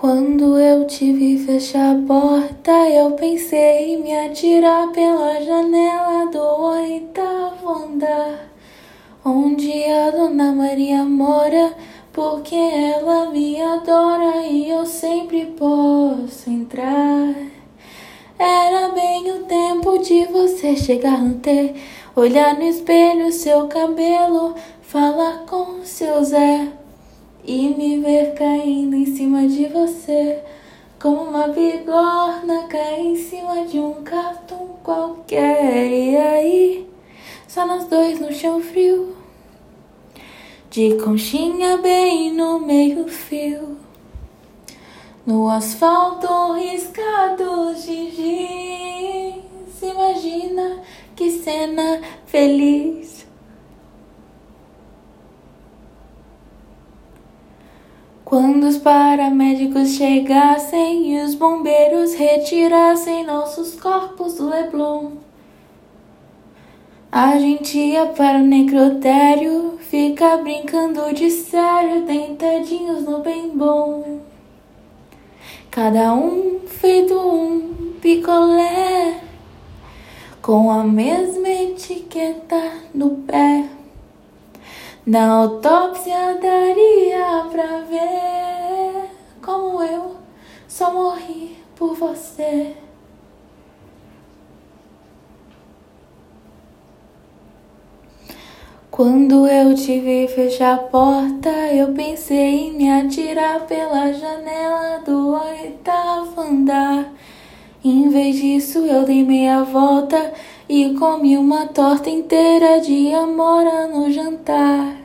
Quando eu te vi fechar a porta, eu pensei em me atirar pela janela do oitavo andar, onde a Dona Maria mora, porque ela me adora e eu sempre posso entrar. Era bem o tempo de você chegar no ter, olhar no espelho seu cabelo, falar com seu Zé e me ver caindo em cima de você. Como uma bigorna cai em cima de um cartão qualquer. E aí, só nós dois no chão frio, de conchinha bem no meio-fio. No asfalto riscado de giz, imagina que cena feliz. Quando os paramédicos chegassem e os bombeiros retirassem nossos corpos do Leblon, a gente ia para o necrotério, ficar brincando de sério, deitadinhos no bem bom. Cada um feito um picolé, com a mesma etiqueta no pé. Na autópsia daria pra ver como eu só morri por você. Quando eu te vi fechar a porta, eu pensei em me atirar pela janela do oitavo andar. Em vez disso, eu dei meia volta e comi uma torta inteira de amora no jantar.